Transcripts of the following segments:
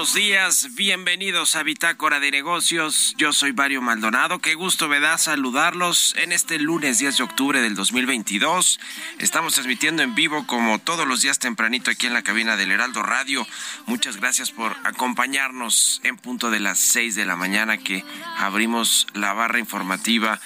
buenos días. Bienvenidos a Bitácora de Negocios. Yo soy Mario Maldonado. Qué gusto me da saludarlos en este lunes 10 de octubre del 2022. Estamos transmitiendo en vivo como todos los días tempranito aquí en la cabina del Heraldo Radio. Muchas gracias por acompañarnos en punto de las 6 de la mañana que abrimos la barra informativa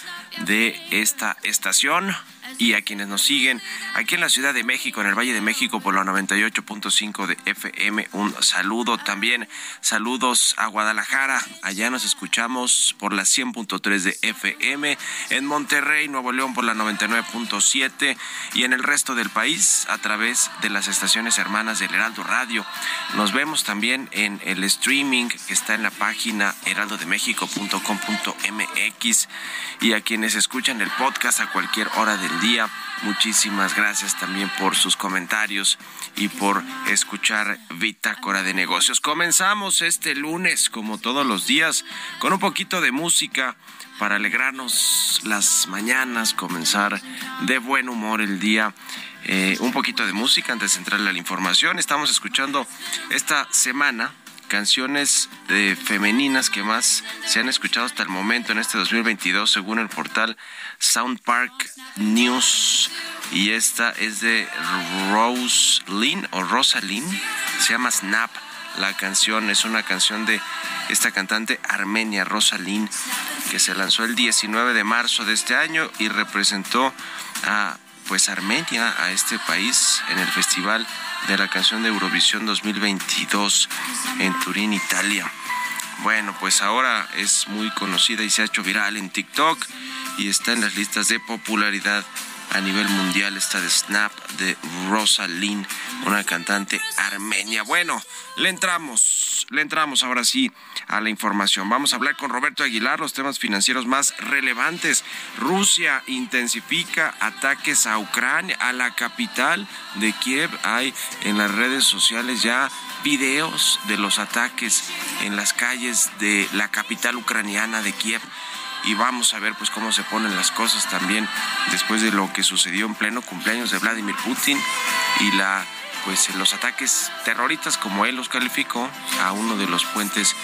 de esta estación y a quienes nos siguen aquí en la Ciudad de México, en el Valle de México por la 98.5 de FM. Un saludo también, saludos a Guadalajara, allá nos escuchamos por la 100.3 de FM, en Monterrey, Nuevo León por la 99.7 y en el resto del país a través de las estaciones hermanas del Heraldo Radio. Nos vemos también en el streaming que está en la página heraldodemexico.com.mx y a quienes escuchan el podcast a cualquier hora del día. Muchísimas gracias también por sus comentarios y por escuchar Bitácora de Negocios. Comenzamos este lunes, como todos los días, con un poquito de música para alegrarnos las mañanas, comenzar de buen humor el día. Eh, un poquito de música antes de entrar a la información. Estamos escuchando esta semana canciones eh, femeninas que más se han escuchado hasta el momento en este 2022 según el portal Sound Park News. Y esta es de Rose Lynn o Rosalind se llama Snap la canción. Es una canción de esta cantante armenia Rosalind que se lanzó el 19 de marzo de este año y representó a pues Armenia a este país en el festival de la canción de Eurovisión 2022 en Turín, Italia. Bueno, pues ahora es muy conocida y se ha hecho viral en TikTok y está en las listas de popularidad a nivel mundial, esta de Snap de Rosalind, una cantante armenia. Bueno, le entramos, le entramos ahora sí a la información. Vamos a hablar con Roberto Aguilar los temas financieros más relevantes. Rusia intensifica ataques a Ucrania, a la capital de Kiev. Hay en las redes sociales ya videos de los ataques en las calles de la capital ucraniana de Kiev y vamos a ver pues cómo se ponen las cosas también después de lo que sucedió en pleno cumpleaños de Vladimir Putin y la pues los ataques terroristas como él los calificó a uno de los puentes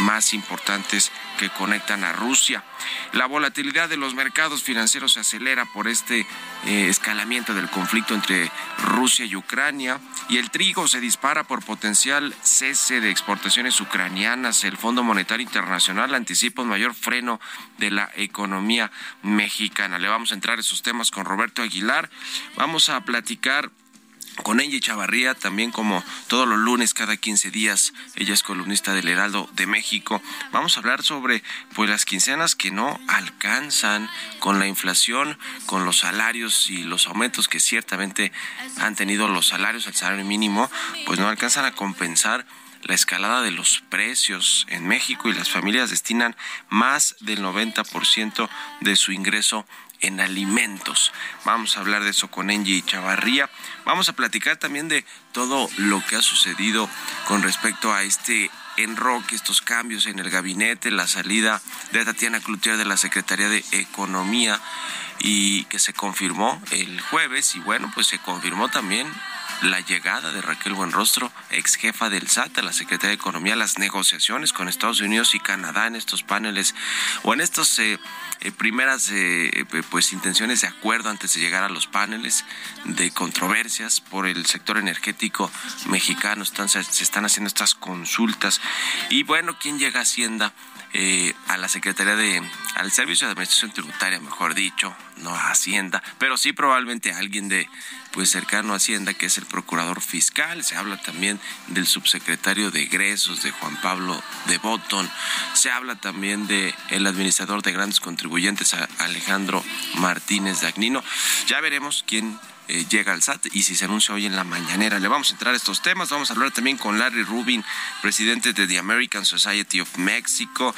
más importantes que conectan a Rusia. La volatilidad de los mercados financieros se acelera por este eh, escalamiento del conflicto entre Rusia y Ucrania y el trigo se dispara por potencial cese de exportaciones ucranianas. El Fondo Monetario Internacional anticipa un mayor freno de la economía mexicana. Le vamos a entrar a esos temas con Roberto Aguilar. Vamos a platicar con Angie Chavarría, también como todos los lunes cada 15 días, ella es columnista del Heraldo de México. Vamos a hablar sobre pues las quincenas que no alcanzan con la inflación, con los salarios y los aumentos que ciertamente han tenido los salarios, el salario mínimo, pues no alcanzan a compensar la escalada de los precios en México y las familias destinan más del 90% de su ingreso en alimentos. Vamos a hablar de eso con Angie Chavarría. Vamos a platicar también de todo lo que ha sucedido con respecto a este enroque, estos cambios en el gabinete, la salida de Tatiana Cloutier de la Secretaría de Economía y que se confirmó el jueves y bueno, pues se confirmó también la llegada de Raquel Buenrostro, ex jefa del SAT, a la Secretaría de Economía, las negociaciones con Estados Unidos y Canadá en estos paneles o en estos eh, eh, primeras eh, pues intenciones de acuerdo antes de llegar a los paneles de controversias por el sector energético mexicano. Están, se, están haciendo estas consultas y bueno, ¿quién llega a Hacienda? A la Secretaría de, al Servicio de Administración Tributaria, mejor dicho, no a Hacienda, pero sí probablemente alguien de, pues cercano a Hacienda, que es el procurador fiscal. Se habla también del subsecretario de egresos, de Juan Pablo de Botton. Se habla también de el administrador de grandes contribuyentes, Alejandro Martínez Dagnino. Ya veremos quién eh, llega al SAT y si se anuncia hoy en la mañanera. Le vamos a entrar a estos temas. Vamos a hablar también con Larry Rubin, presidente de The American Society of Mexico,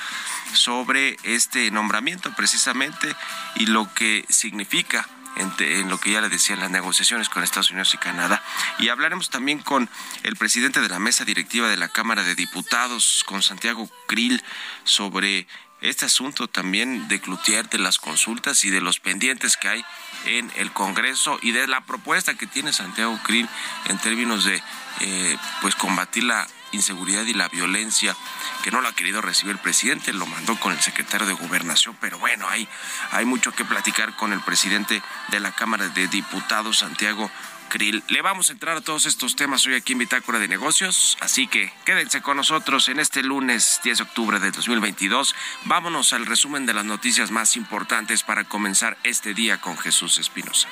sobre este nombramiento precisamente y lo que significa en, lo que ya le decía, las negociaciones con Estados Unidos y Canadá. Y hablaremos también con el presidente de la mesa directiva de la Cámara de Diputados, con Santiago Krill, sobre este asunto también de Cloutier, de las consultas y de los pendientes que hay en el Congreso y de la propuesta que tiene Santiago Krill en términos de eh, pues combatir la inseguridad y la violencia que no lo ha querido recibir el presidente, lo mandó con el secretario de Gobernación, pero bueno, hay, hay mucho que platicar con el presidente de la Cámara de Diputados, Santiago Krill. Le vamos a entrar a todos estos temas hoy aquí en Bitácora de Negocios, así que quédense con nosotros en este lunes 10 de octubre de 2022. Vámonos al resumen de las noticias más importantes para comenzar este día con Jesús Espinosa.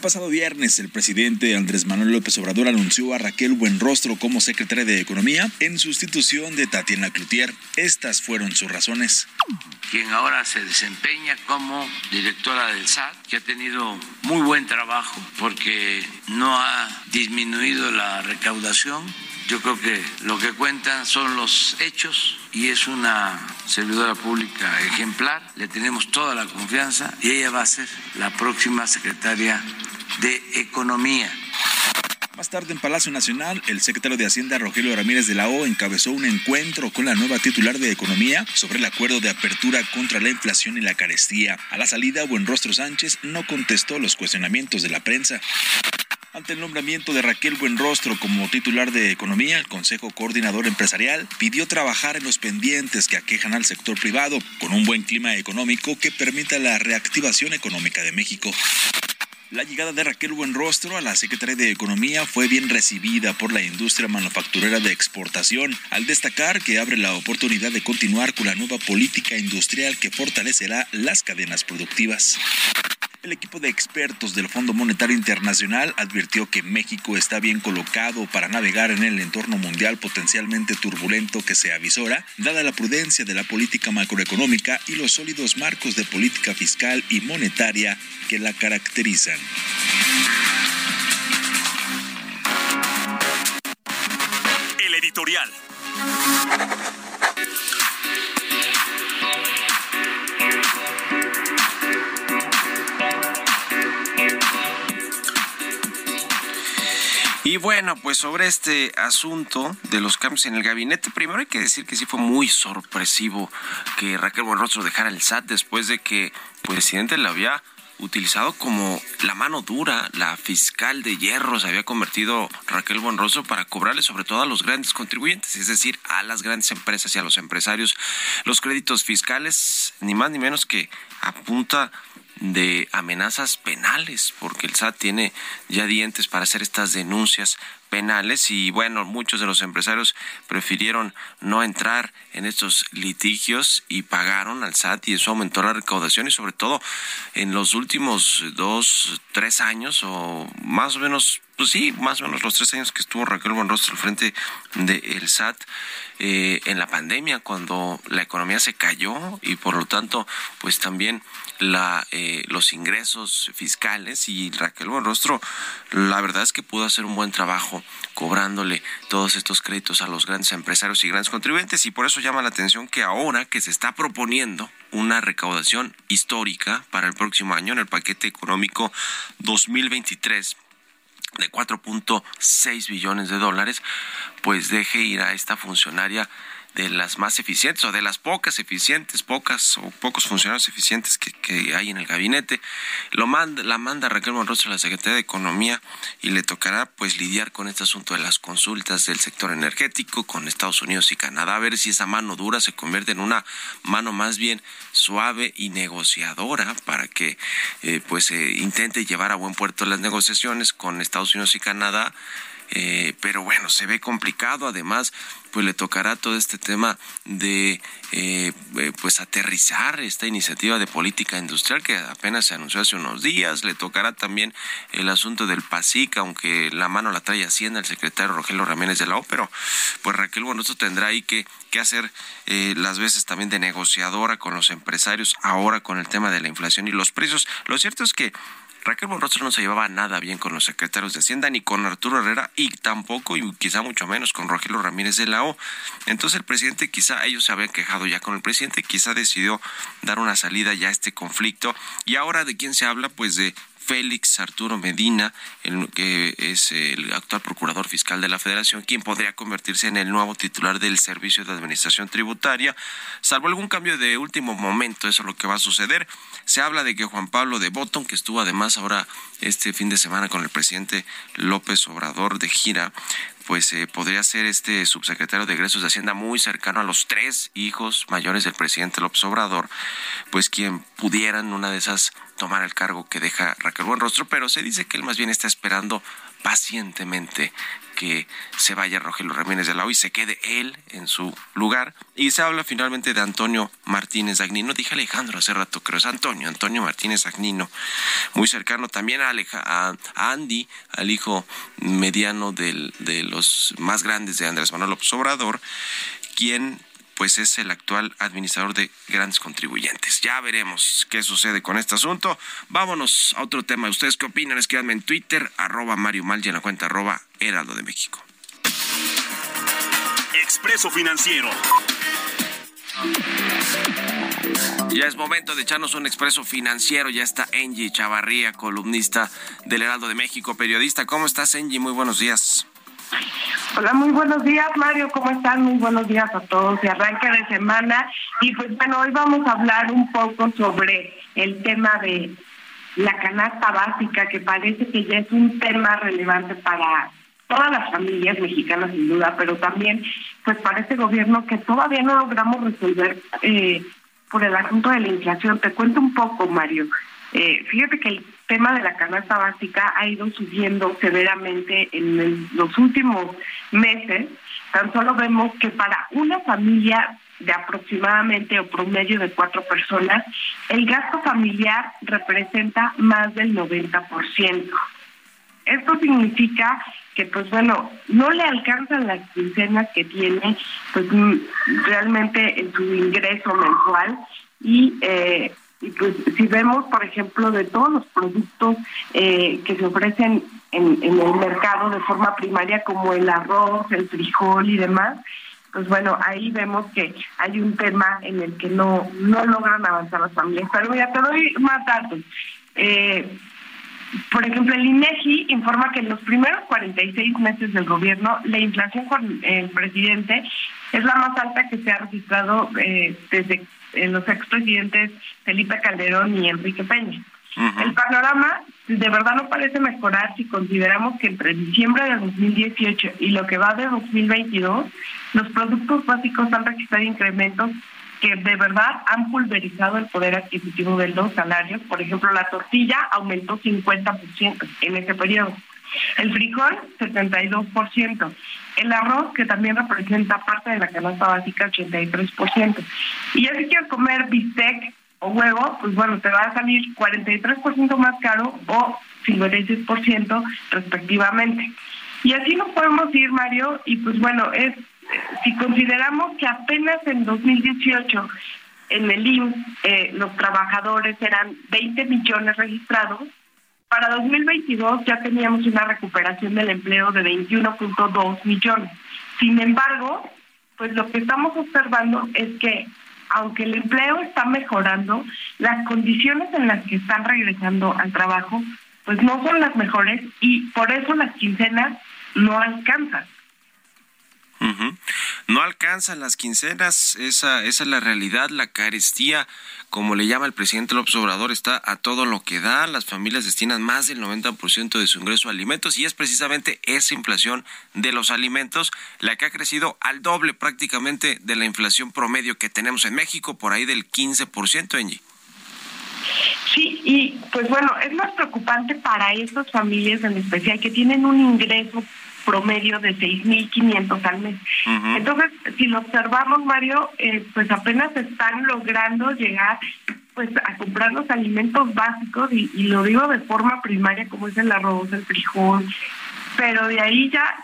Pasado viernes, el presidente Andrés Manuel López Obrador anunció a Raquel Buenrostro como secretaria de Economía en sustitución de Tatiana Cloutier. Estas fueron sus razones. Quien ahora se desempeña como directora del SAT, que ha tenido muy buen trabajo porque no ha disminuido la recaudación yo creo que lo que cuentan son los hechos y es una servidora pública ejemplar. Le tenemos toda la confianza y ella va a ser la próxima secretaria de Economía. Más tarde en Palacio Nacional, el secretario de Hacienda Rogelio Ramírez de la O encabezó un encuentro con la nueva titular de Economía sobre el acuerdo de apertura contra la inflación y la carestía. A la salida, Buenrostro Sánchez no contestó los cuestionamientos de la prensa. Ante el nombramiento de Raquel Buenrostro como titular de Economía, el Consejo Coordinador Empresarial pidió trabajar en los pendientes que aquejan al sector privado, con un buen clima económico que permita la reactivación económica de México. La llegada de Raquel Buenrostro a la Secretaría de Economía fue bien recibida por la industria manufacturera de exportación, al destacar que abre la oportunidad de continuar con la nueva política industrial que fortalecerá las cadenas productivas. El equipo de expertos del Fondo Monetario Internacional advirtió que México está bien colocado para navegar en el entorno mundial potencialmente turbulento que se avisora, dada la prudencia de la política macroeconómica y los sólidos marcos de política fiscal y monetaria que la caracterizan. El editorial. Y bueno, pues sobre este asunto de los cambios en el gabinete, primero hay que decir que sí fue muy sorpresivo que Raquel Buenrostro dejara el SAT después de que el presidente lo había utilizado como la mano dura, la fiscal de hierro se había convertido Raquel Buenrostro para cobrarle sobre todo a los grandes contribuyentes, es decir, a las grandes empresas y a los empresarios. Los créditos fiscales, ni más ni menos que apunta de amenazas penales, porque el SAT tiene ya dientes para hacer estas denuncias penales y bueno, muchos de los empresarios prefirieron no entrar en estos litigios y pagaron al SAT y eso aumentó la recaudación y sobre todo en los últimos dos, tres años o más o menos, pues sí, más o menos los tres años que estuvo Raquel Buenrostro al frente del SAT eh, en la pandemia cuando la economía se cayó y por lo tanto pues también la, eh, los ingresos fiscales y Raquel Buenrostro la verdad es que pudo hacer un buen trabajo cobrándole todos estos créditos a los grandes empresarios y grandes contribuyentes. Y por eso llama la atención que ahora que se está proponiendo una recaudación histórica para el próximo año en el paquete económico 2023 de 4.6 billones de dólares, pues deje ir a esta funcionaria de las más eficientes o de las pocas eficientes, pocas o pocos funcionarios eficientes que, que hay en el gabinete. Lo manda, la manda Raquel Monroso a la Secretaría de Economía y le tocará pues lidiar con este asunto de las consultas del sector energético con Estados Unidos y Canadá, a ver si esa mano dura se convierte en una mano más bien suave y negociadora para que eh, pues eh, intente llevar a buen puerto las negociaciones con Estados Unidos y Canadá eh, pero bueno, se ve complicado. Además, pues le tocará todo este tema de eh, eh, pues aterrizar esta iniciativa de política industrial que apenas se anunció hace unos días. Le tocará también el asunto del PASIC, aunque la mano la trae Hacienda el secretario Rogelio Ramírez de la O, pero pues Raquel Buenoso tendrá ahí que, que hacer las veces también de negociadora con los empresarios, ahora con el tema de la inflación y los precios. Lo cierto es que Raquel Monrostro no se llevaba nada bien con los secretarios de Hacienda, ni con Arturo Herrera, y tampoco, y quizá mucho menos, con Rogelio Ramírez de la O. Entonces el presidente, quizá ellos se habían quejado ya con el presidente, quizá decidió dar una salida ya a este conflicto. Y ahora, ¿de quién se habla? Pues de Félix Arturo Medina, el, que es el actual procurador fiscal de la Federación, quien podría convertirse en el nuevo titular del Servicio de Administración Tributaria, salvo algún cambio de último momento, eso es lo que va a suceder. Se habla de que Juan Pablo de Botton, que estuvo además ahora este fin de semana con el presidente López Obrador de gira, pues eh, podría ser este subsecretario de egresos de Hacienda muy cercano a los tres hijos mayores del presidente López Obrador, pues quien pudiera en una de esas tomar el cargo que deja Raquel Buenrostro, pero se dice que él más bien está esperando pacientemente que se vaya Rogelio Ramírez de la O y se quede él en su lugar. Y se habla finalmente de Antonio Martínez Agnino. Dije Alejandro hace rato, creo es Antonio, Antonio Martínez Agnino, muy cercano también a, a, Andy, al hijo mediano del, de los más grandes de Andrés Manuel López Obrador, quien pues es el actual administrador de grandes contribuyentes. Ya veremos qué sucede con este asunto. Vámonos a otro tema. ¿Ustedes qué opinan? Escríbanme en Twitter, arroba Mario Mal y en la cuenta arroba Heraldo de México. Expreso Financiero. Ya es momento de echarnos un expreso financiero. Ya está Angie Chavarría, columnista del Heraldo de México, periodista. ¿Cómo estás, Angie? Muy buenos días. Hola, muy buenos días, Mario. ¿Cómo están? Muy buenos días a todos. Y arranque de semana. Y pues bueno, hoy vamos a hablar un poco sobre el tema de la canasta básica, que parece que ya es un tema relevante para todas las familias mexicanas sin duda, pero también pues para este gobierno que todavía no logramos resolver eh, por el asunto de la inflación. Te cuento un poco, Mario. Eh, fíjate que el tema de la canasta básica ha ido subiendo severamente en los últimos meses. Tan solo vemos que para una familia de aproximadamente o promedio de cuatro personas, el gasto familiar representa más del 90%. Esto significa que, pues bueno, no le alcanzan las quincenas que tiene, pues mm, realmente en su ingreso mensual y eh, y pues si vemos, por ejemplo, de todos los productos eh, que se ofrecen en, en, el mercado de forma primaria, como el arroz, el frijol y demás, pues bueno, ahí vemos que hay un tema en el que no, no logran avanzar las familias. Pero mira, te doy más datos. Eh, por ejemplo, el INEGI informa que en los primeros 46 meses del gobierno, la inflación con el presidente es la más alta que se ha registrado eh, desde los expresidentes Felipe Calderón y Enrique Peña. El panorama de verdad no parece mejorar si consideramos que entre diciembre de 2018 y lo que va de 2022, los productos básicos han registrado incrementos que de verdad han pulverizado el poder adquisitivo de los salarios. Por ejemplo, la tortilla aumentó 50% en ese periodo. El frijol, 72%. El arroz, que también representa parte de la canasta básica, 83%. Y ya si quieres comer bistec o huevo, pues bueno, te va a salir 43% más caro o 56% respectivamente. Y así nos podemos ir, Mario, y pues bueno, es si consideramos que apenas en 2018 en el IMSS eh, los trabajadores eran 20 millones registrados, para 2022 ya teníamos una recuperación del empleo de 21.2 millones. Sin embargo, pues lo que estamos observando es que aunque el empleo está mejorando, las condiciones en las que están regresando al trabajo pues no son las mejores y por eso las quincenas no alcanzan. No alcanzan las quincenas, esa, esa es la realidad, la carestía, como le llama el presidente López Obrador, está a todo lo que da, las familias destinan más del 90% de su ingreso a alimentos y es precisamente esa inflación de los alimentos la que ha crecido al doble prácticamente de la inflación promedio que tenemos en México, por ahí del 15%, Angie. Sí, y pues bueno, es más preocupante para estas familias en especial que tienen un ingreso promedio de 6.500 al mes. Entonces, si lo observamos, Mario, eh, pues apenas están logrando llegar pues a comprar los alimentos básicos y, y, lo digo de forma primaria como es el arroz, el frijol, pero de ahí ya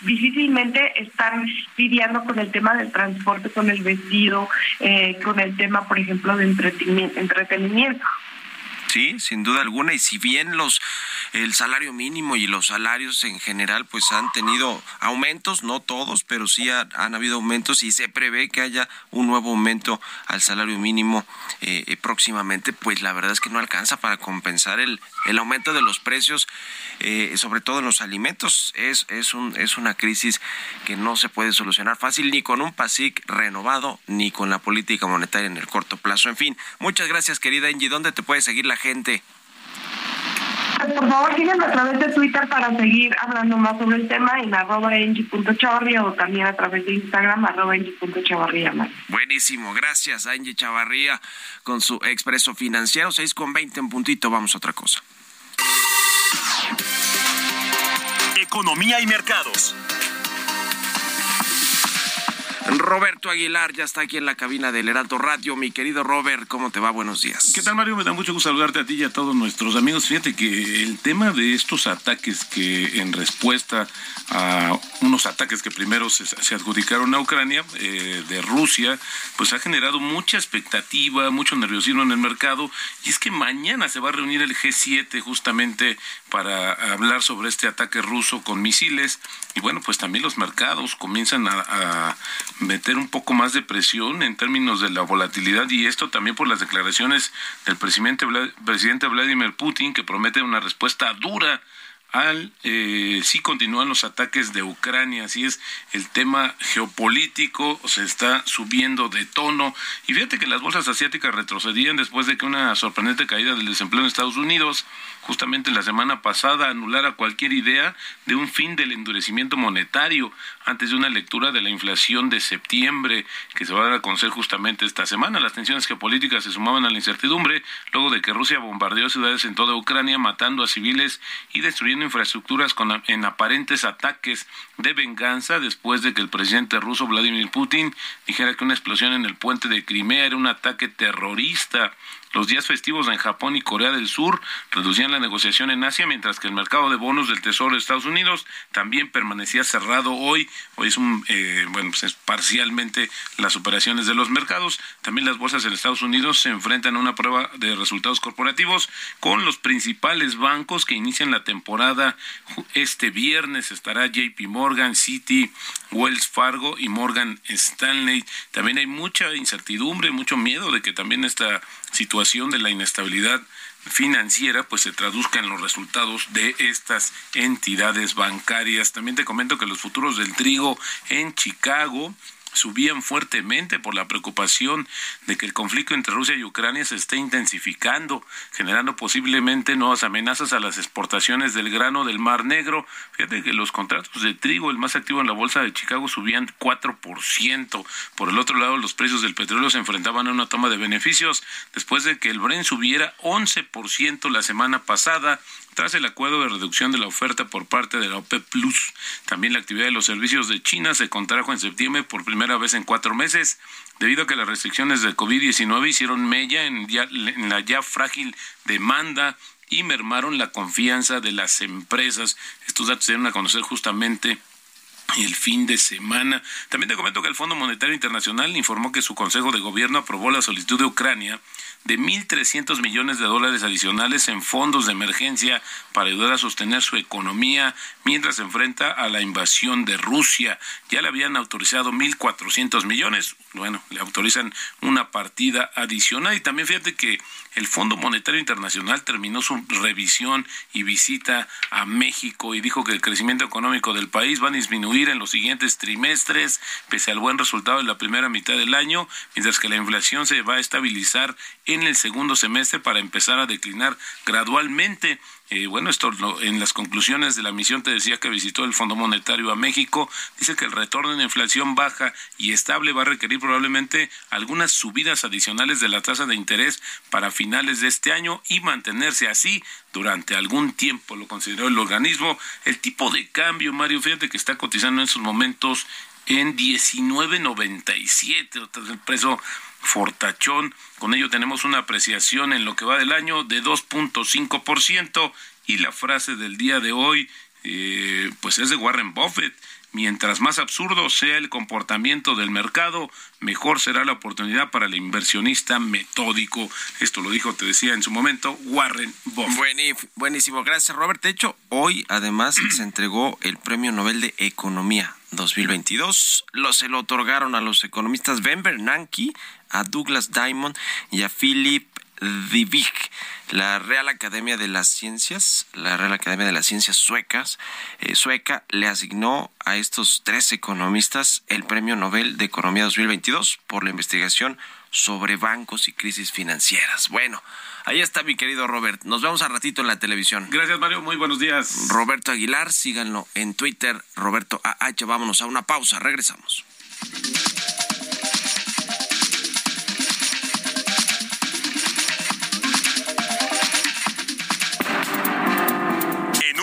difícilmente están lidiando con el tema del transporte, con el vestido, eh, con el tema, por ejemplo, de entretenimiento. Sí, sin duda alguna. Y si bien los el salario mínimo y los salarios en general pues han tenido aumentos, no todos, pero sí han habido aumentos y se prevé que haya un nuevo aumento al salario mínimo eh, eh, próximamente, pues la verdad es que no alcanza para compensar el, el aumento de los precios, eh, sobre todo en los alimentos. Es, es, un, es una crisis que no se puede solucionar fácil ni con un PASIC renovado ni con la política monetaria en el corto plazo. En fin, muchas gracias querida Angie. ¿Dónde te puede seguir la gente? Por favor, síganme a través de Twitter para seguir hablando más sobre el tema en arroba Chavarría o también a través de Instagram arroba Chavarría. Buenísimo, gracias a Angie Chavarría con su expreso financiero. 6 con 20 en puntito, vamos a otra cosa. Economía y mercados. Roberto Aguilar ya está aquí en la cabina del Heraldo Radio. Mi querido Robert, ¿cómo te va? Buenos días. ¿Qué tal, Mario? Me da mucho gusto saludarte a ti y a todos nuestros amigos. Fíjate que el tema de estos ataques que en respuesta a unos ataques que primero se, adjudicaron a Ucrania eh, de Rusia, pues ha generado mucha expectativa, mucho nerviosismo en el mercado. Y es que mañana se va a reunir el G7 justamente para hablar sobre este ataque ruso con misiles. Y bueno, pues también los mercados comienzan a meter un poco más de presión en términos de la volatilidad y esto también por las declaraciones del presidente, presidente Vladimir Putin que promete una respuesta dura al eh, sí continúan los ataques de Ucrania, así es el tema geopolítico se está subiendo de tono. Y fíjate que las bolsas asiáticas retrocedían después de que una sorprendente caída del desempleo en Estados Unidos justamente la semana pasada anulara cualquier idea de un fin del endurecimiento monetario antes de una lectura de la inflación de septiembre que se va a dar a conocer justamente esta semana. Las tensiones geopolíticas se sumaban a la incertidumbre luego de que Rusia bombardeó ciudades en toda Ucrania matando a civiles y destruyendo infraestructuras con, en aparentes ataques de venganza después de que el presidente ruso Vladimir Putin dijera que una explosión en el puente de Crimea era un ataque terrorista. Los días festivos en Japón y Corea del Sur reducían la negociación en Asia, mientras que el mercado de bonos del Tesoro de Estados Unidos también permanecía cerrado hoy. Hoy es un, eh, bueno, pues es parcialmente las operaciones de los mercados. También las bolsas en Estados Unidos se enfrentan a una prueba de resultados corporativos con los principales bancos que inician la temporada este viernes. Estará JP Morgan, Citi, Wells Fargo y Morgan Stanley. También hay mucha incertidumbre, mucho miedo de que también esta situación de la inestabilidad financiera pues se traduzca en los resultados de estas entidades bancarias. También te comento que los futuros del trigo en Chicago subían fuertemente por la preocupación de que el conflicto entre Rusia y Ucrania se esté intensificando, generando posiblemente nuevas amenazas a las exportaciones del grano del Mar Negro. Fíjate que los contratos de trigo, el más activo en la bolsa de Chicago, subían 4%. Por el otro lado, los precios del petróleo se enfrentaban a una toma de beneficios después de que el Brent subiera 11% la semana pasada tras el acuerdo de reducción de la oferta por parte de la OPEP Plus. También la actividad de los servicios de China se contrajo en septiembre por primera vez en cuatro meses, debido a que las restricciones de COVID-19 hicieron mella en, en la ya frágil demanda y mermaron la confianza de las empresas. Estos datos se dieron a conocer justamente el fin de semana. También te comento que el Fondo Monetario Internacional informó que su Consejo de Gobierno aprobó la solicitud de Ucrania de 1.300 millones de dólares adicionales en fondos de emergencia para ayudar a sostener su economía mientras se enfrenta a la invasión de Rusia. Ya le habían autorizado 1.400 millones. Bueno, le autorizan una partida adicional. Y también fíjate que el Fondo Monetario Internacional terminó su revisión y visita a México y dijo que el crecimiento económico del país va a disminuir en los siguientes trimestres, pese al buen resultado de la primera mitad del año, mientras que la inflación se va a estabilizar el segundo semestre para empezar a declinar gradualmente. Eh, bueno, esto en las conclusiones de la misión te decía que visitó el Fondo Monetario a México. Dice que el retorno en inflación baja y estable va a requerir probablemente algunas subidas adicionales de la tasa de interés para finales de este año y mantenerse así durante algún tiempo, lo consideró el organismo. El tipo de cambio, Mario, fíjate que está cotizando en estos momentos en 19.97, el precio fortachón. Con ello tenemos una apreciación en lo que va del año de 2.5% y la frase del día de hoy eh, pues es de Warren Buffett. Mientras más absurdo sea el comportamiento del mercado, mejor será la oportunidad para el inversionista metódico. Esto lo dijo, te decía en su momento, Warren Buffett. Buenísimo, gracias Robert. De hecho, hoy además se entregó el Premio Nobel de Economía 2022. Lo, se lo otorgaron a los economistas Ben Bernanke, a Douglas Diamond y a Philip Dybvig. La Real Academia de las Ciencias, la Real Academia de las Ciencias suecas, eh, sueca, le asignó a estos tres economistas el Premio Nobel de Economía 2022 por la investigación sobre bancos y crisis financieras. Bueno, ahí está mi querido Robert. Nos vemos a ratito en la televisión. Gracias, Mario. Muy buenos días. Roberto Aguilar, síganlo en Twitter, Roberto AH. Vámonos a una pausa. Regresamos.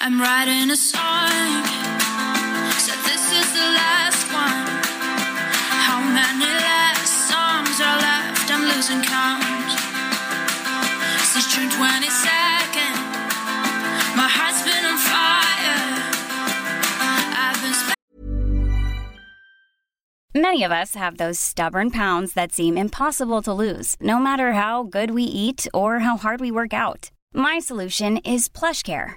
I'm writing a song. Said this is the last one. How many last songs are left? I'm losing count. Since June 22nd, my heart's been on fire. I've been Many of us have those stubborn pounds that seem impossible to lose, no matter how good we eat or how hard we work out. My solution is PlushCare.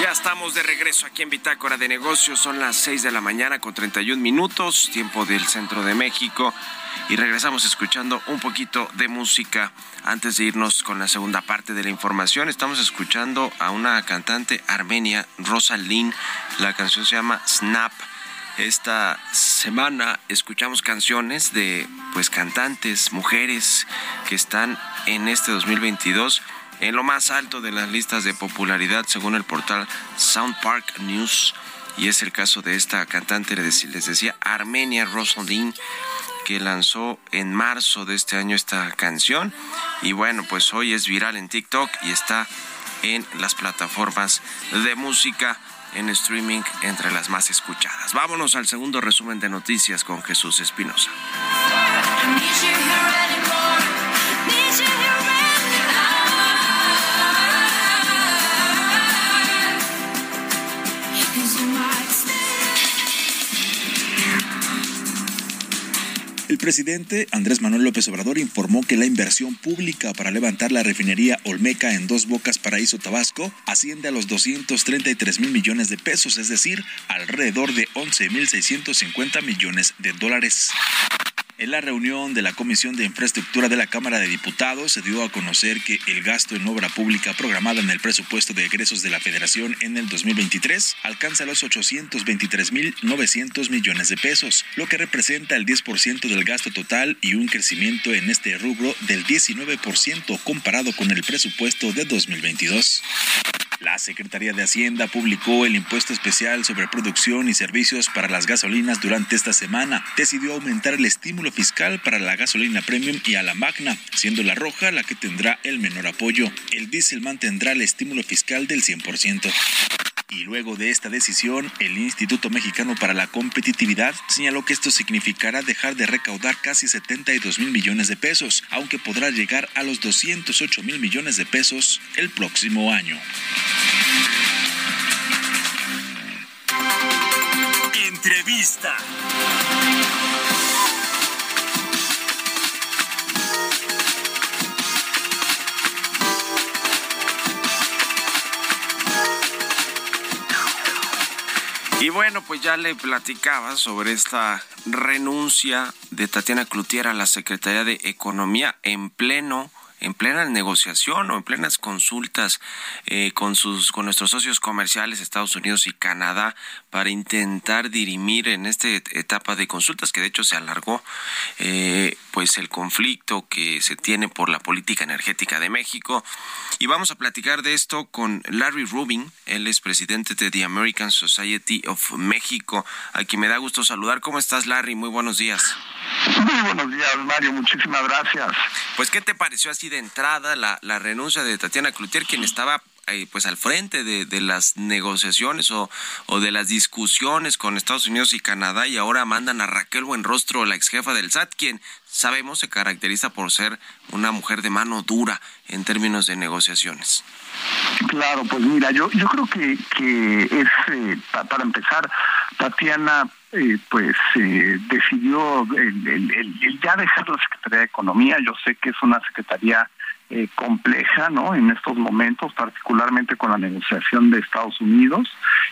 Ya estamos de regreso aquí en Bitácora de Negocios. Son las 6 de la mañana con 31 minutos, tiempo del centro de México. Y regresamos escuchando un poquito de música antes de irnos con la segunda parte de la información. Estamos escuchando a una cantante armenia, Rosalind. La canción se llama Snap. Esta semana escuchamos canciones de pues cantantes, mujeres que están en este 2022 en lo más alto de las listas de popularidad según el portal Sound Park News. Y es el caso de esta cantante, les decía, Armenia Rosalind, que lanzó en marzo de este año esta canción. Y bueno, pues hoy es viral en TikTok y está en las plataformas de música en streaming entre las más escuchadas. Vámonos al segundo resumen de noticias con Jesús Espinosa. El presidente Andrés Manuel López Obrador informó que la inversión pública para levantar la refinería Olmeca en Dos Bocas, Paraíso, Tabasco, asciende a los 233 mil millones de pesos, es decir, alrededor de 11 mil 650 millones de dólares. En la reunión de la Comisión de Infraestructura de la Cámara de Diputados se dio a conocer que el gasto en obra pública programada en el presupuesto de egresos de la Federación en el 2023 alcanza los 823.900 millones de pesos, lo que representa el 10% del gasto total y un crecimiento en este rubro del 19% comparado con el presupuesto de 2022. La Secretaría de Hacienda publicó el impuesto especial sobre producción y servicios para las gasolinas durante esta semana. Decidió aumentar el estímulo fiscal para la gasolina premium y a la magna, siendo la roja la que tendrá el menor apoyo. El diésel mantendrá el estímulo fiscal del 100%. Y luego de esta decisión, el Instituto Mexicano para la Competitividad señaló que esto significará dejar de recaudar casi 72 mil millones de pesos, aunque podrá llegar a los 208 mil millones de pesos el próximo año. Entrevista. Y bueno, pues ya le platicaba sobre esta renuncia de Tatiana Cloutier a la Secretaría de Economía en pleno en plena negociación o en plenas consultas eh, con sus con nuestros socios comerciales Estados Unidos y Canadá para intentar dirimir en esta etapa de consultas que de hecho se alargó eh, pues el conflicto que se tiene por la política energética de México. Y vamos a platicar de esto con Larry Rubin. Él es presidente de The American Society of México a quien me da gusto saludar. Cómo estás Larry muy buenos días. Muy buenos días, Mario. Muchísimas gracias. Pues, ¿qué te pareció así de entrada la, la renuncia de Tatiana Cloutier, quien estaba eh, pues al frente de, de las negociaciones o, o, de las discusiones con Estados Unidos y Canadá y ahora mandan a Raquel Buenrostro, la ex jefa del SAT, quien sabemos se caracteriza por ser una mujer de mano dura en términos de negociaciones? Claro, pues mira, yo yo creo que, que es, eh, pa, para empezar, Tatiana eh, pues eh, decidió el, ya dejar la Secretaría de Economía. Yo sé que es una secretaría eh, compleja, ¿no? En estos momentos, particularmente con la negociación de Estados Unidos.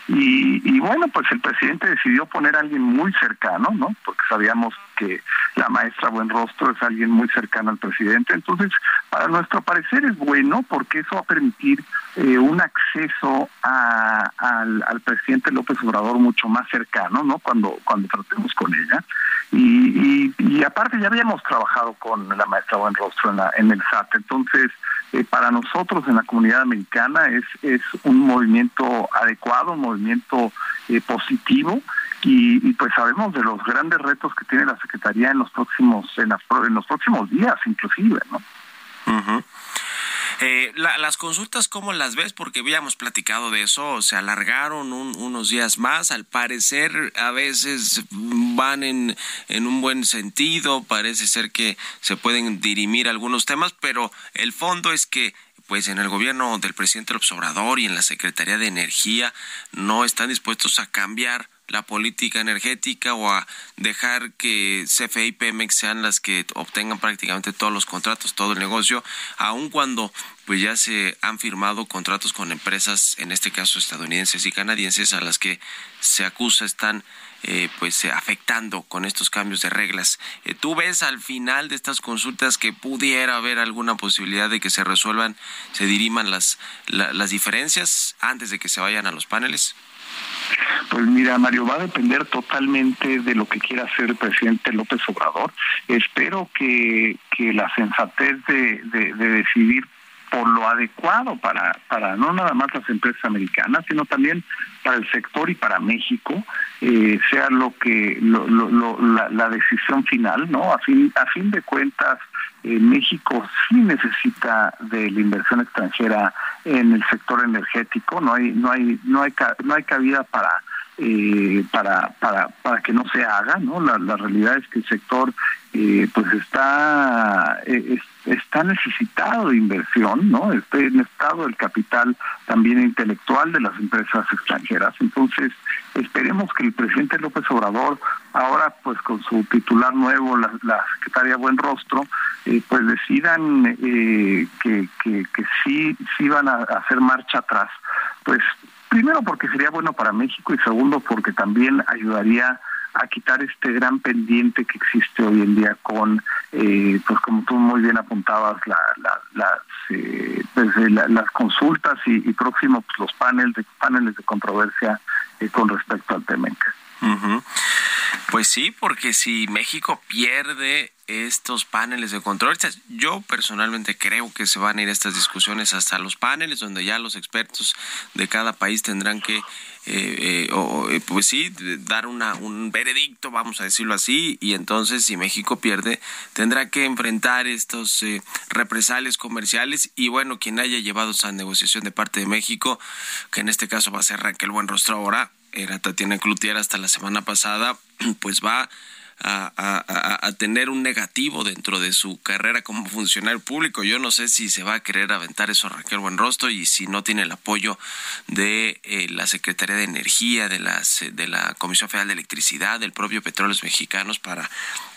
Y, y bueno, pues el presidente decidió poner a alguien muy cercano, ¿no? Porque sabíamos que la maestra Buenrostro es alguien muy cercano al presidente. Entonces, para nuestro parecer es bueno porque eso va a permitir eh, un acceso al, presidente López Obrador mucho más cercano, ¿no? Cuando cuando tratemos con ella y, y, aparte ya habíamos trabajado con la maestra Buenrostro en, en el SAT, entonces eh, para nosotros en la comunidad americana es es un movimiento adecuado, un movimiento eh, positivo y, pues sabemos de los grandes retos que tiene la secretaría en los próximos en, en los próximos días inclusive no eh, las consultas, ¿cómo las ves? Porque habíamos platicado de eso, se alargaron unos días más, al parecer a veces van en, en un buen sentido, parece ser que se pueden dirimir algunos temas, pero el fondo es que pues en el gobierno del presidente López Obrador y en la Secretaría de Energía no están dispuestos a cambiar la política energética o a dejar que CFE y Pemex sean las que obtengan prácticamente todos los contratos, todo el negocio, aun cuando pues ya se han firmado contratos con empresas, en este caso estadounidenses y canadienses, a las que se acusa están eh, pues afectando con estos cambios de reglas. Eh, ¿Tú ves al final de estas consultas que pudiera haber alguna posibilidad de que se resuelvan, se diriman las, las diferencias antes de que se vayan a los paneles? Pues mira, Mario, va a depender totalmente de lo que quiera hacer el presidente López Obrador. Espero que, que la sensatez de, de, decidir por lo adecuado para, para no nada más las empresas americanas, sino también para el sector y para México, eh, sea lo que lo, lo, la, la, decisión final, ¿no? A fin, a fin de cuentas, eh, México sí necesita de la inversión extranjera en el sector energético no hay no hay no hay no hay cabida para eh, para para para que no se haga no la, la realidad es que el sector eh, pues está eh, está necesitado de inversión no está en estado el capital también intelectual de las empresas extranjeras. Entonces esperemos que el presidente López Obrador ahora pues con su titular nuevo la, la secretaria Buen Rostro eh, pues decidan eh, que, que, que sí sí van a hacer marcha atrás pues primero porque sería bueno para México y segundo porque también ayudaría a quitar este gran pendiente que existe hoy en día con, eh, pues como tú muy bien apuntabas, la, la, las, eh, pues, eh, las consultas y, y próximos pues, los paneles de, paneles de controversia eh, con respecto al TEMEC. Pues sí, porque si México pierde estos paneles de control, yo personalmente creo que se van a ir estas discusiones hasta los paneles donde ya los expertos de cada país tendrán que, eh, eh, eh, pues sí, dar una, un veredicto, vamos a decirlo así, y entonces si México pierde tendrá que enfrentar estos represalias comerciales y bueno, quien haya llevado esa negociación de parte de México, que en este caso va a ser Raquel Buenrostro ahora, era Tatiana Cloutier hasta la semana pasada, pues va a, a, tener un negativo dentro de su carrera como funcionario público. Yo no sé si se va a querer aventar eso Raquel Buenrostro y si no tiene el apoyo de eh, la Secretaría de Energía, de, las, de la Comisión Federal de Electricidad, del propio Petróleos Mexicanos para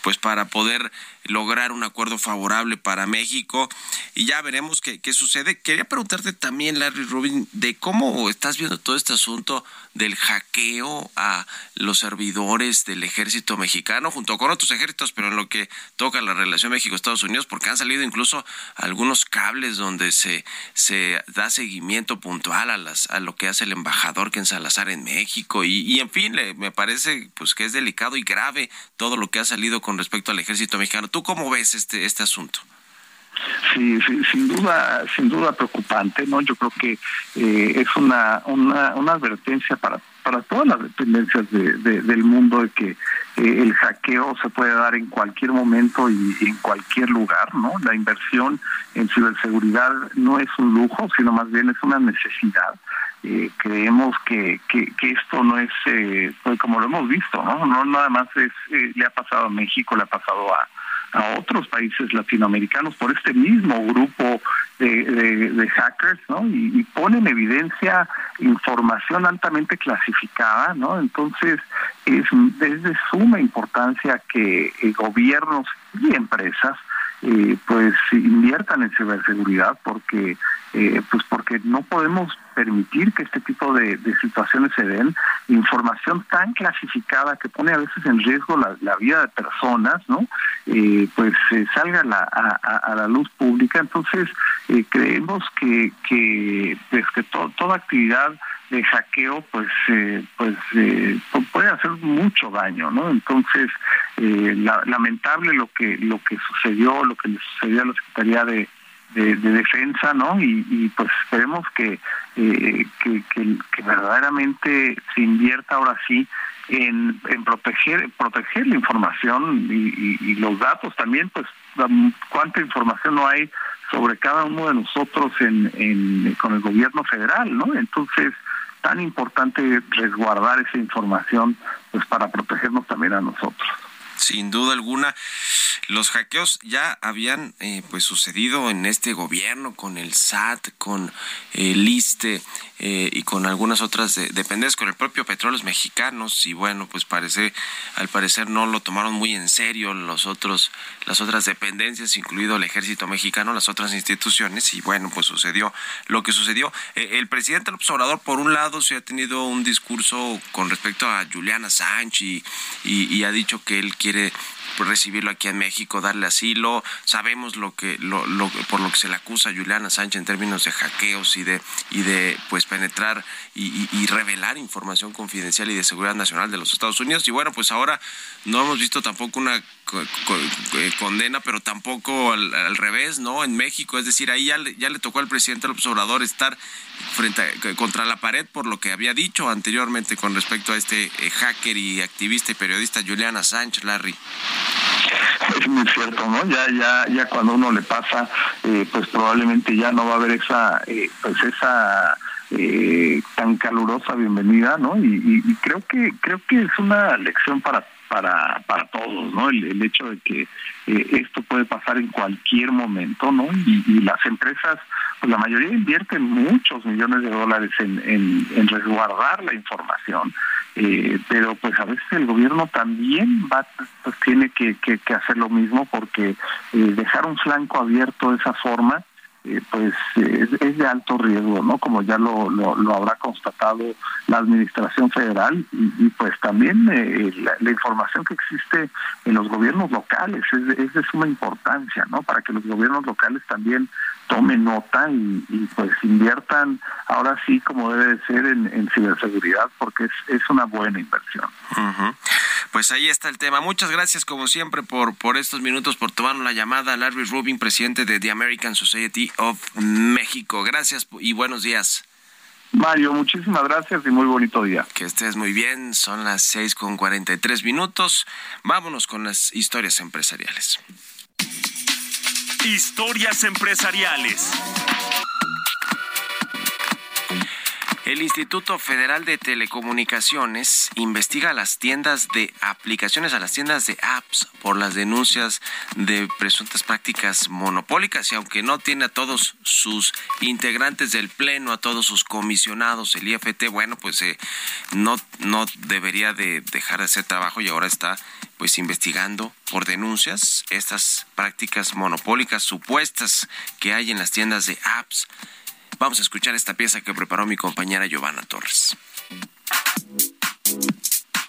pues para poder lograr un acuerdo favorable para México y ya veremos qué, qué sucede. Quería preguntarte también, Larry Rubin, de cómo estás viendo todo este asunto del hackeo a los servidores del ejército mexicano junto con otros ejércitos, pero en lo que toca la relación México-Estados Unidos, porque han salido incluso algunos cables donde se, se da seguimiento puntual a, las, a lo que hace el embajador Ken Salazar en México y, y en fin, le, me parece pues que es delicado y grave todo lo que ha salido con respecto al ejército mexicano. ¿Tú cómo ves este, este asunto? Sí, sin duda, sin duda preocupante, ¿no? Yo creo que eh, es una, una, una advertencia para para todas las dependencias de, del mundo de que eh, el hackeo se puede dar en cualquier momento y en cualquier lugar, ¿no? La inversión en ciberseguridad no es un lujo, sino más bien es una necesidad. Eh, creemos que, que, que, esto no es, eh, pues como lo hemos visto, ¿no? No nada más es, eh, le ha pasado a México, le ha pasado a, a otros países latinoamericanos por este mismo grupo de, de, hackers, ¿no? Y, y, pone en evidencia información altamente clasificada, ¿no? Entonces es, es de suma importancia que eh, gobiernos y empresas eh, pues inviertan en ciberseguridad porque eh, pues porque no podemos permitir que este tipo de, situaciones se den información tan clasificada que pone a veces en riesgo la, vida de personas, ¿no? Eh, pues eh, salga a, la luz pública. Entonces, eh, creemos que, que, pues, que toda actividad de hackeo pues pues puede hacer mucho daño no entonces lamentable lo que lo que sucedió lo que le sucedió a la secretaría de de, defensa, ¿no? Y, pues esperemos eh, que, que, verdaderamente se invierta ahora sí en, proteger proteger la información y, los datos también, pues cuánta información no hay sobre cada uno de nosotros en, con el gobierno federal, ¿no? Entonces, tan importante resguardar esa información pues para protegernos también a nosotros. Sin duda alguna. Los hackeos ya habían eh, pues sucedido en este gobierno con el SAT, con el ISTE eh, y con algunas otras dependencias, con el propio Petróleos Mexicanos y bueno, pues parece al parecer no lo tomaron muy en serio los otros las otras dependencias, incluido el Ejército Mexicano, las otras instituciones y bueno, pues sucedió lo que sucedió. Eh, el presidente López Obrador por un lado se ha tenido un discurso con respecto a Juliana Sánchez y ha dicho que él quiere recibirlo aquí en México, darle asilo. Sabemos lo que, lo, lo, por lo que se le acusa a Juliana Sánchez en términos de hackeos y de, y de pues penetrar y, y, revelar información confidencial y de seguridad nacional de los Estados Unidos. Y bueno, pues ahora no hemos visto tampoco una eh, condena, pero tampoco al, revés, ¿no? En México, es decir, ahí ya le, ya le tocó al presidente López Obrador estar frente contra la pared por lo que había dicho anteriormente con respecto a este eh, hacker y activista y periodista Juliana Sánchez, Larry. Es muy cierto, ¿no? Ya, ya, ya cuando uno le pasa, eh, pues probablemente ya no va a haber esa, eh, pues esa eh, tan calurosa bienvenida, ¿no? Y, y, creo que creo que es una lección para para para todos, ¿no? El, hecho de que esto puede pasar en cualquier momento, ¿no? Y, las empresas, pues la mayoría invierten muchos millones de dólares en, en, en resguardar la información eh, pero pues a veces el gobierno también va pues tiene que, que, hacer lo mismo porque eh, dejar un flanco abierto de esa forma eh, pues es, de alto riesgo, ¿no? Como ya lo, lo, habrá constatado la Administración Federal y, pues también la, información que existe en los gobiernos locales es es de suma importancia, ¿no? Para que los gobiernos locales también tomen nota y, pues inviertan ahora sí como debe ser en, ciberseguridad porque es, es, una buena inversión. Pues ahí está el tema. Muchas gracias como siempre por, por estos minutos, por tomar la llamada. Larry Rubin, presidente de The American Society of México. Gracias y buenos días. Mario, muchísimas gracias y muy bonito día. Que estés muy bien, son las seis con cuarenta y tres minutos. Vámonos con las historias empresariales. Historias empresariales. El Instituto Federal de Telecomunicaciones investiga a las tiendas de aplicaciones, a las tiendas de apps por las denuncias de presuntas prácticas monopólicas y aunque no tiene a todos sus integrantes del Pleno, a todos sus comisionados, el IFT, bueno, pues eh, no, no debería de dejar de hacer trabajo y ahora está pues investigando por denuncias estas prácticas monopólicas supuestas que hay en las tiendas de apps. Vamos a escuchar esta pieza que preparó mi compañera Giovanna Torres.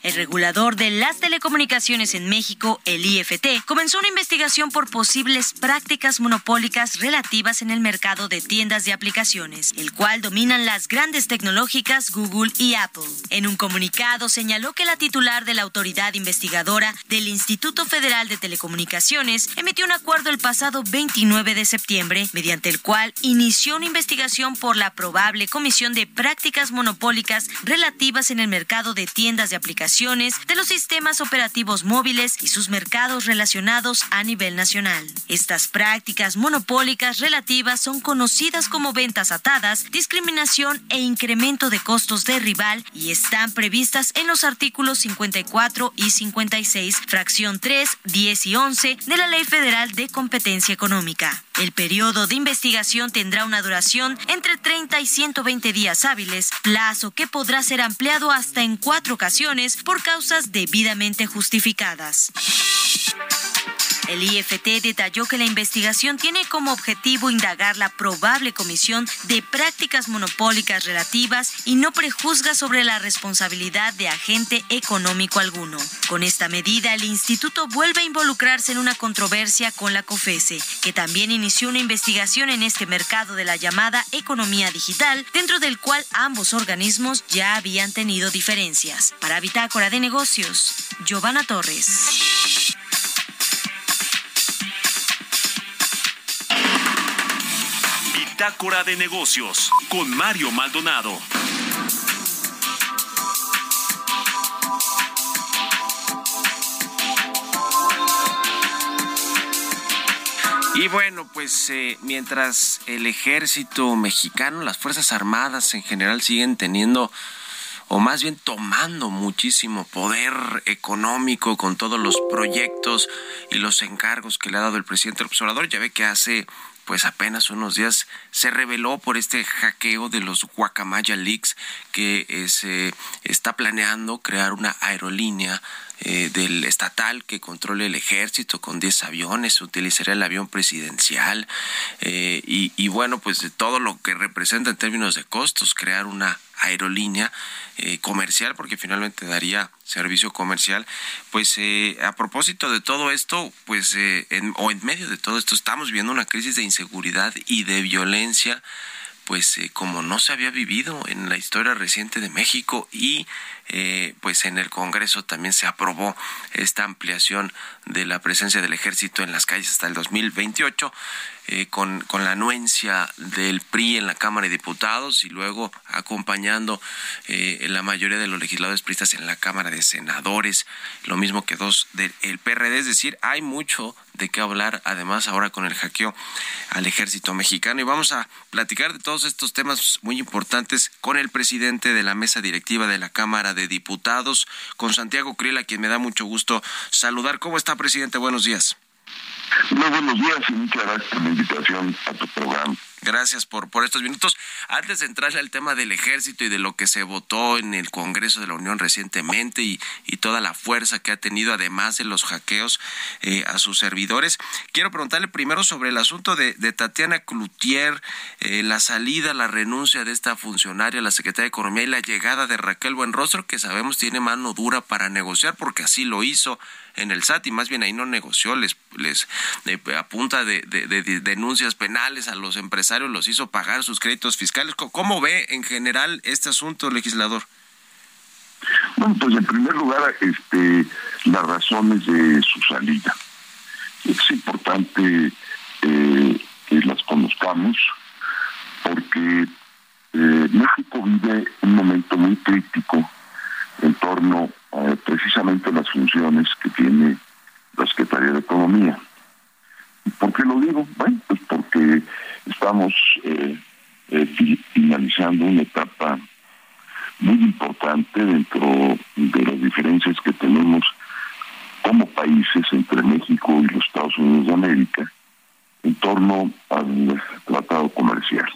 El regulador de las telecomunicaciones en México, el IFT, comenzó una investigación por posibles prácticas monopólicas relativas en el mercado de tiendas de aplicaciones, el cual dominan las grandes tecnológicas Google y Apple. En un comunicado señaló que la titular de la autoridad investigadora del Instituto Federal de Telecomunicaciones emitió un acuerdo el pasado 29 de septiembre, mediante el cual inició una investigación por la probable comisión de prácticas monopólicas relativas en el mercado de tiendas de aplicaciones de los sistemas operativos móviles y sus mercados relacionados a nivel nacional. Estas prácticas monopólicas relativas son conocidas como ventas atadas, discriminación e incremento de costos de rival y están previstas en los artículos 54 y 56, fracción 3, 10 y 11 de la Ley Federal de Competencia Económica. El periodo de investigación tendrá una duración entre 30 y 120 días hábiles, plazo que podrá ser ampliado hasta en cuatro ocasiones por causas debidamente justificadas. El IFT detalló que la investigación tiene como objetivo indagar la probable comisión de prácticas monopólicas relativas y no prejuzga sobre la responsabilidad de agente económico alguno. Con esta medida, el instituto vuelve a involucrarse en una controversia con la COFESE, que también inició una investigación en este mercado de la llamada economía digital, dentro del cual ambos organismos ya habían tenido diferencias. Para Bitácora de Negocios, Giovanna Torres. Bitácora de negocios con Mario Maldonado. Y bueno, pues eh, mientras el ejército mexicano, las Fuerzas Armadas en general siguen teniendo o más bien tomando muchísimo poder económico con todos los proyectos y los encargos que le ha dado el presidente observador. Ya ve que hace pues apenas unos días se reveló por este hackeo de los Guacamaya Leaks que eh, se está planeando crear una aerolínea eh, del estatal que controle el ejército con 10 aviones, utilizaría el avión presidencial eh, y, bueno, pues de todo lo que representa en términos de costos crear una aerolínea eh, comercial, porque finalmente daría servicio comercial. Pues eh, a propósito de todo esto, pues en, o en medio de todo esto estamos viendo una crisis de inseguridad y de violencia pues eh, como no se había vivido en la historia reciente de México y eh, pues en el Congreso también se aprobó esta ampliación de la presencia del ejército en las calles hasta el 2028 eh, con, con la anuencia del PRI en la Cámara de Diputados y luego acompañando eh, la mayoría de los legisladores priistas en la Cámara de Senadores, lo mismo que dos del PRD, es decir, hay mucho de qué hablar además ahora con el hackeo al ejército mexicano. Y vamos a platicar de todos estos temas muy importantes con el presidente de la mesa directiva de la Cámara de Diputados, con Santiago Kriel, a quien me da mucho gusto saludar. ¿Cómo está, presidente? Buenos días. Muy buenos días y muchas gracias por la invitación a tu programa. Gracias por, por estos minutos. Antes de entrarle al tema del ejército y de lo que se votó en el Congreso de la Unión recientemente y, y toda la fuerza que ha tenido, además de los hackeos eh, a sus servidores, quiero preguntarle primero sobre el asunto de, de Tatiana Cloutier, eh, la salida, la renuncia de esta funcionaria, la secretaria de Economía y la llegada de Raquel Buenrostro, que sabemos tiene mano dura para negociar, porque así lo hizo en el SAT y más bien ahí no negoció, les, les eh, de, de, denuncias penales a los empresarios los hizo pagar sus créditos fiscales. ¿Cómo ve en general este asunto, legislador? Bueno, pues en primer lugar, este, las razones de su salida. Es importante eh, que las conozcamos porque eh, México vive un momento muy crítico en torno eh, precisamente las funciones que tiene la Secretaría de Economía. ¿Por qué lo digo? Bueno, pues porque estamos eh, eh, finalizando una etapa muy importante dentro de las diferencias que tenemos como países entre México y los Estados Unidos de América en torno al tratado comercial.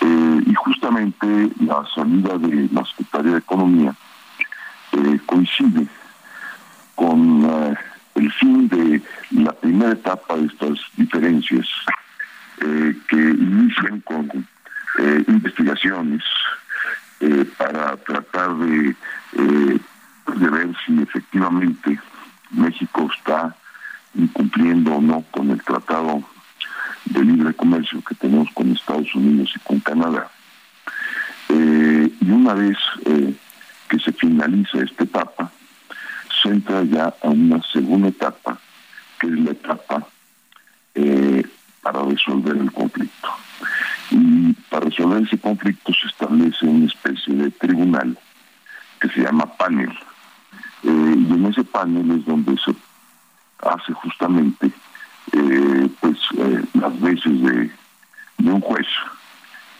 Eh, y justamente la salida de la Secretaría de Economía coincide con uh, el fin de la primera etapa de estas diferencias eh, que inician con eh, investigaciones para tratar de, de ver si efectivamente México está incumpliendo o no con el tratado de libre comercio que tenemos con Estados Unidos y con Canadá. y una vez que se finaliza esta etapa, entra ya a una segunda etapa, que es la etapa eh, para resolver el conflicto. Y para resolver ese conflicto se establece una especie de tribunal que se llama panel. Eh, y en ese panel es donde se hace justamente eh, pues las veces de, de un juez.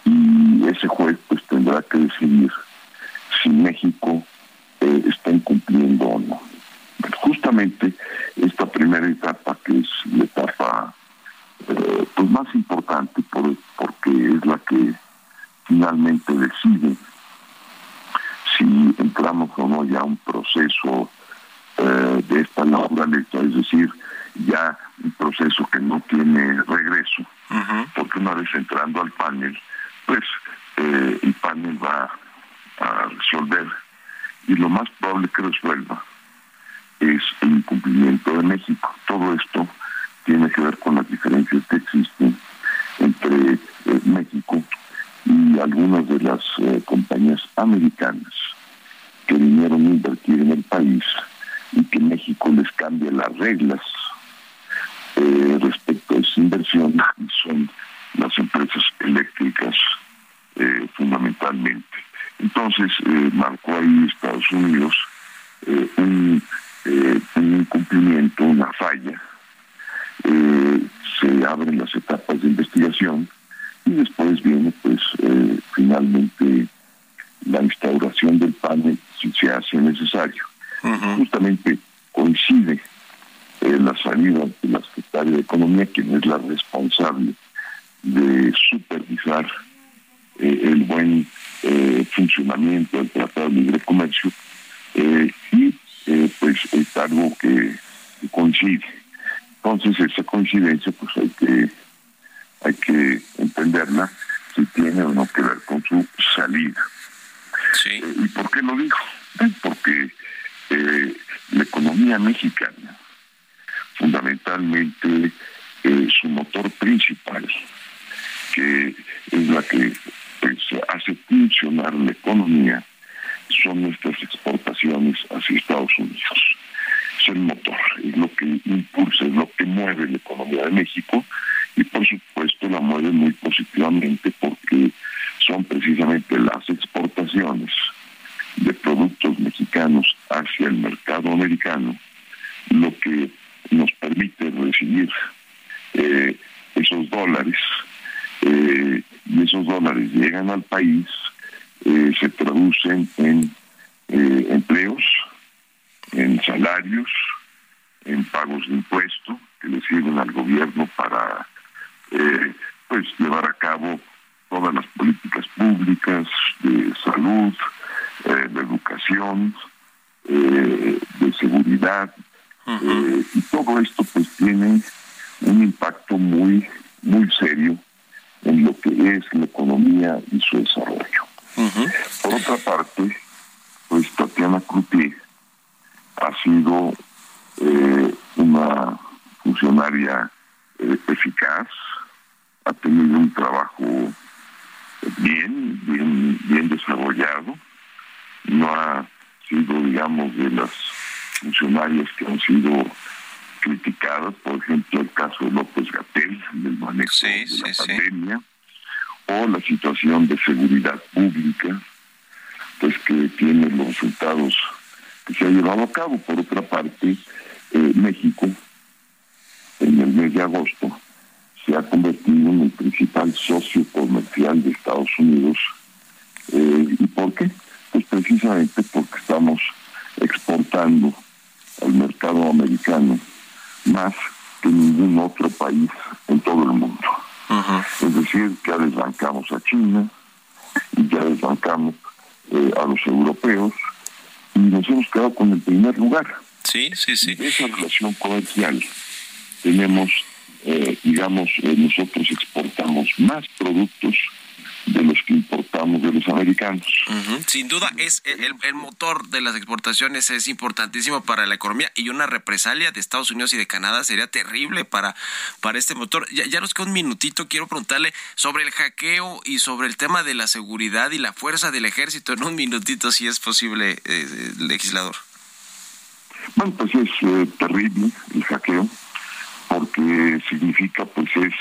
Y ese juez pues tendrá que decidir si México está incumpliendo o no. Justamente esta primera etapa, que es la etapa eh, pues más importante por, porque es la que finalmente decide si entramos o no ya a un proceso eh, de esta naturaleza, es decir, ya un proceso que no tiene regreso, porque una vez entrando al panel, pues eh, el panel va a resolver y lo más probable que resuelva es el incumplimiento de México. Todo esto tiene que ver con las diferencias que existen entre eh, México y algunas de las eh, compañías americanas que vinieron a invertir en el país y que México les cambia las reglas eh, respecto a esa inversión y son las empresas eléctricas fundamentalmente. Entonces marcó ahí Estados Unidos un, un incumplimiento, una falla eh, se abren las etapas de investigación y después viene pues eh, finalmente la instauración del panel si se hace necesario. Justamente coincide eh, la salida de la Secretaria de Economía, quien es la responsable de supervisar el buen funcionamiento del Tratado de Libre Comercio y pues es algo que coincide entonces esa coincidencia pues hay que hay que entenderla si tiene o no que ver con su salida. Sí. Eh, ¿Y por qué lo digo? Eh, porque eh, la economía mexicana, fundamentalmente su motor principal, que es la que pues, hace funcionar la economía, son nuestras exportaciones hacia Estados Unidos. El motor, es lo que impulsa, es lo que mueve la economía de México y por supuesto la mueve muy positivamente porque son precisamente las exportaciones de productos mexicanos hacia el mercado americano lo que nos permite recibir eh, esos dólares eh, y esos dólares llegan al país, eh, se traducen en empleos, en salarios, en pagos de impuestos que le sirven al gobierno para eh, pues llevar a cabo todas las políticas públicas de salud, eh, de educación, eh, de seguridad y todo esto pues tiene un impacto muy muy serio en lo que es la economía y su desarrollo. Por otra parte, pues Tatiana Cloutier ha sido eh, una funcionaria eh, eficaz, ha tenido un trabajo bien, bien, bien desarrollado, no ha sido, digamos, de las funcionarias que han sido criticadas, por ejemplo, el caso de López Gatel, del manejo de la pandemia, o la situación de seguridad pública, pues que tiene los resultados que se ha llevado a cabo. Por otra parte, eh, México, en el mes de agosto, se ha convertido en el principal socio comercial de Estados Unidos. Eh, ¿Y por qué? Pues precisamente porque estamos exportando al mercado americano más que ningún otro país en todo el mundo. Es decir, ya desbancamos a China y ya desbancamos eh, a los europeos y nos hemos quedado con el primer lugar. Sí, sí, sí. De esa relación comercial tenemos, eh, digamos, eh, nosotros exportamos más productos de los de los americanos. Sin duda, es el, el, motor de las exportaciones es importantísimo para la economía y una represalia de Estados Unidos y de Canadá sería terrible para, para este motor. Ya, ya nos queda un minutito, quiero preguntarle sobre el hackeo y sobre el tema de la seguridad y la fuerza del ejército en un minutito, si es posible, eh, legislador. Bueno, pues es eh, terrible el hackeo porque significa pues es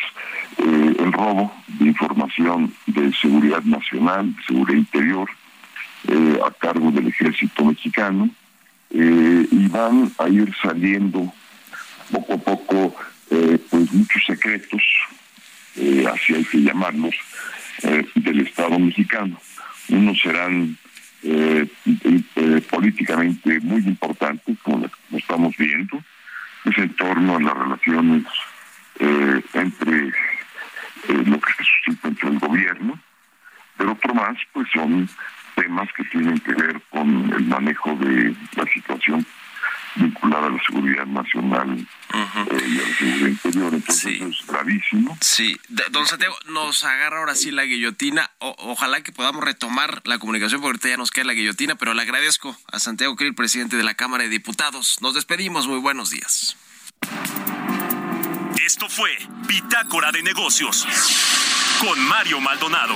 eh, el robo de información de seguridad nacional, de seguridad interior, eh, a cargo del ejército mexicano, eh, y van a ir saliendo poco a poco pues muchos secretos, así hay que llamarlos, del Estado mexicano. Unos serán políticamente muy importantes, como lo estamos viendo, es en torno a las relaciones entre eh, lo que se suscita entre el gobierno, pero otro más, pues son temas que tienen que ver con el manejo de la situación vinculada a la seguridad nacional eh, y a la seguridad interior. Entonces eso es gravísimo. Sí. Don Santiago, nos agarra ahora sí la guillotina. ojalá que podamos retomar la comunicación porque ahorita ya nos queda la guillotina, pero le agradezco a Santiago Krill, presidente de la Cámara de Diputados. Nos despedimos. Muy buenos días. Esto fue Bitácora de Negocios con Mario Maldonado.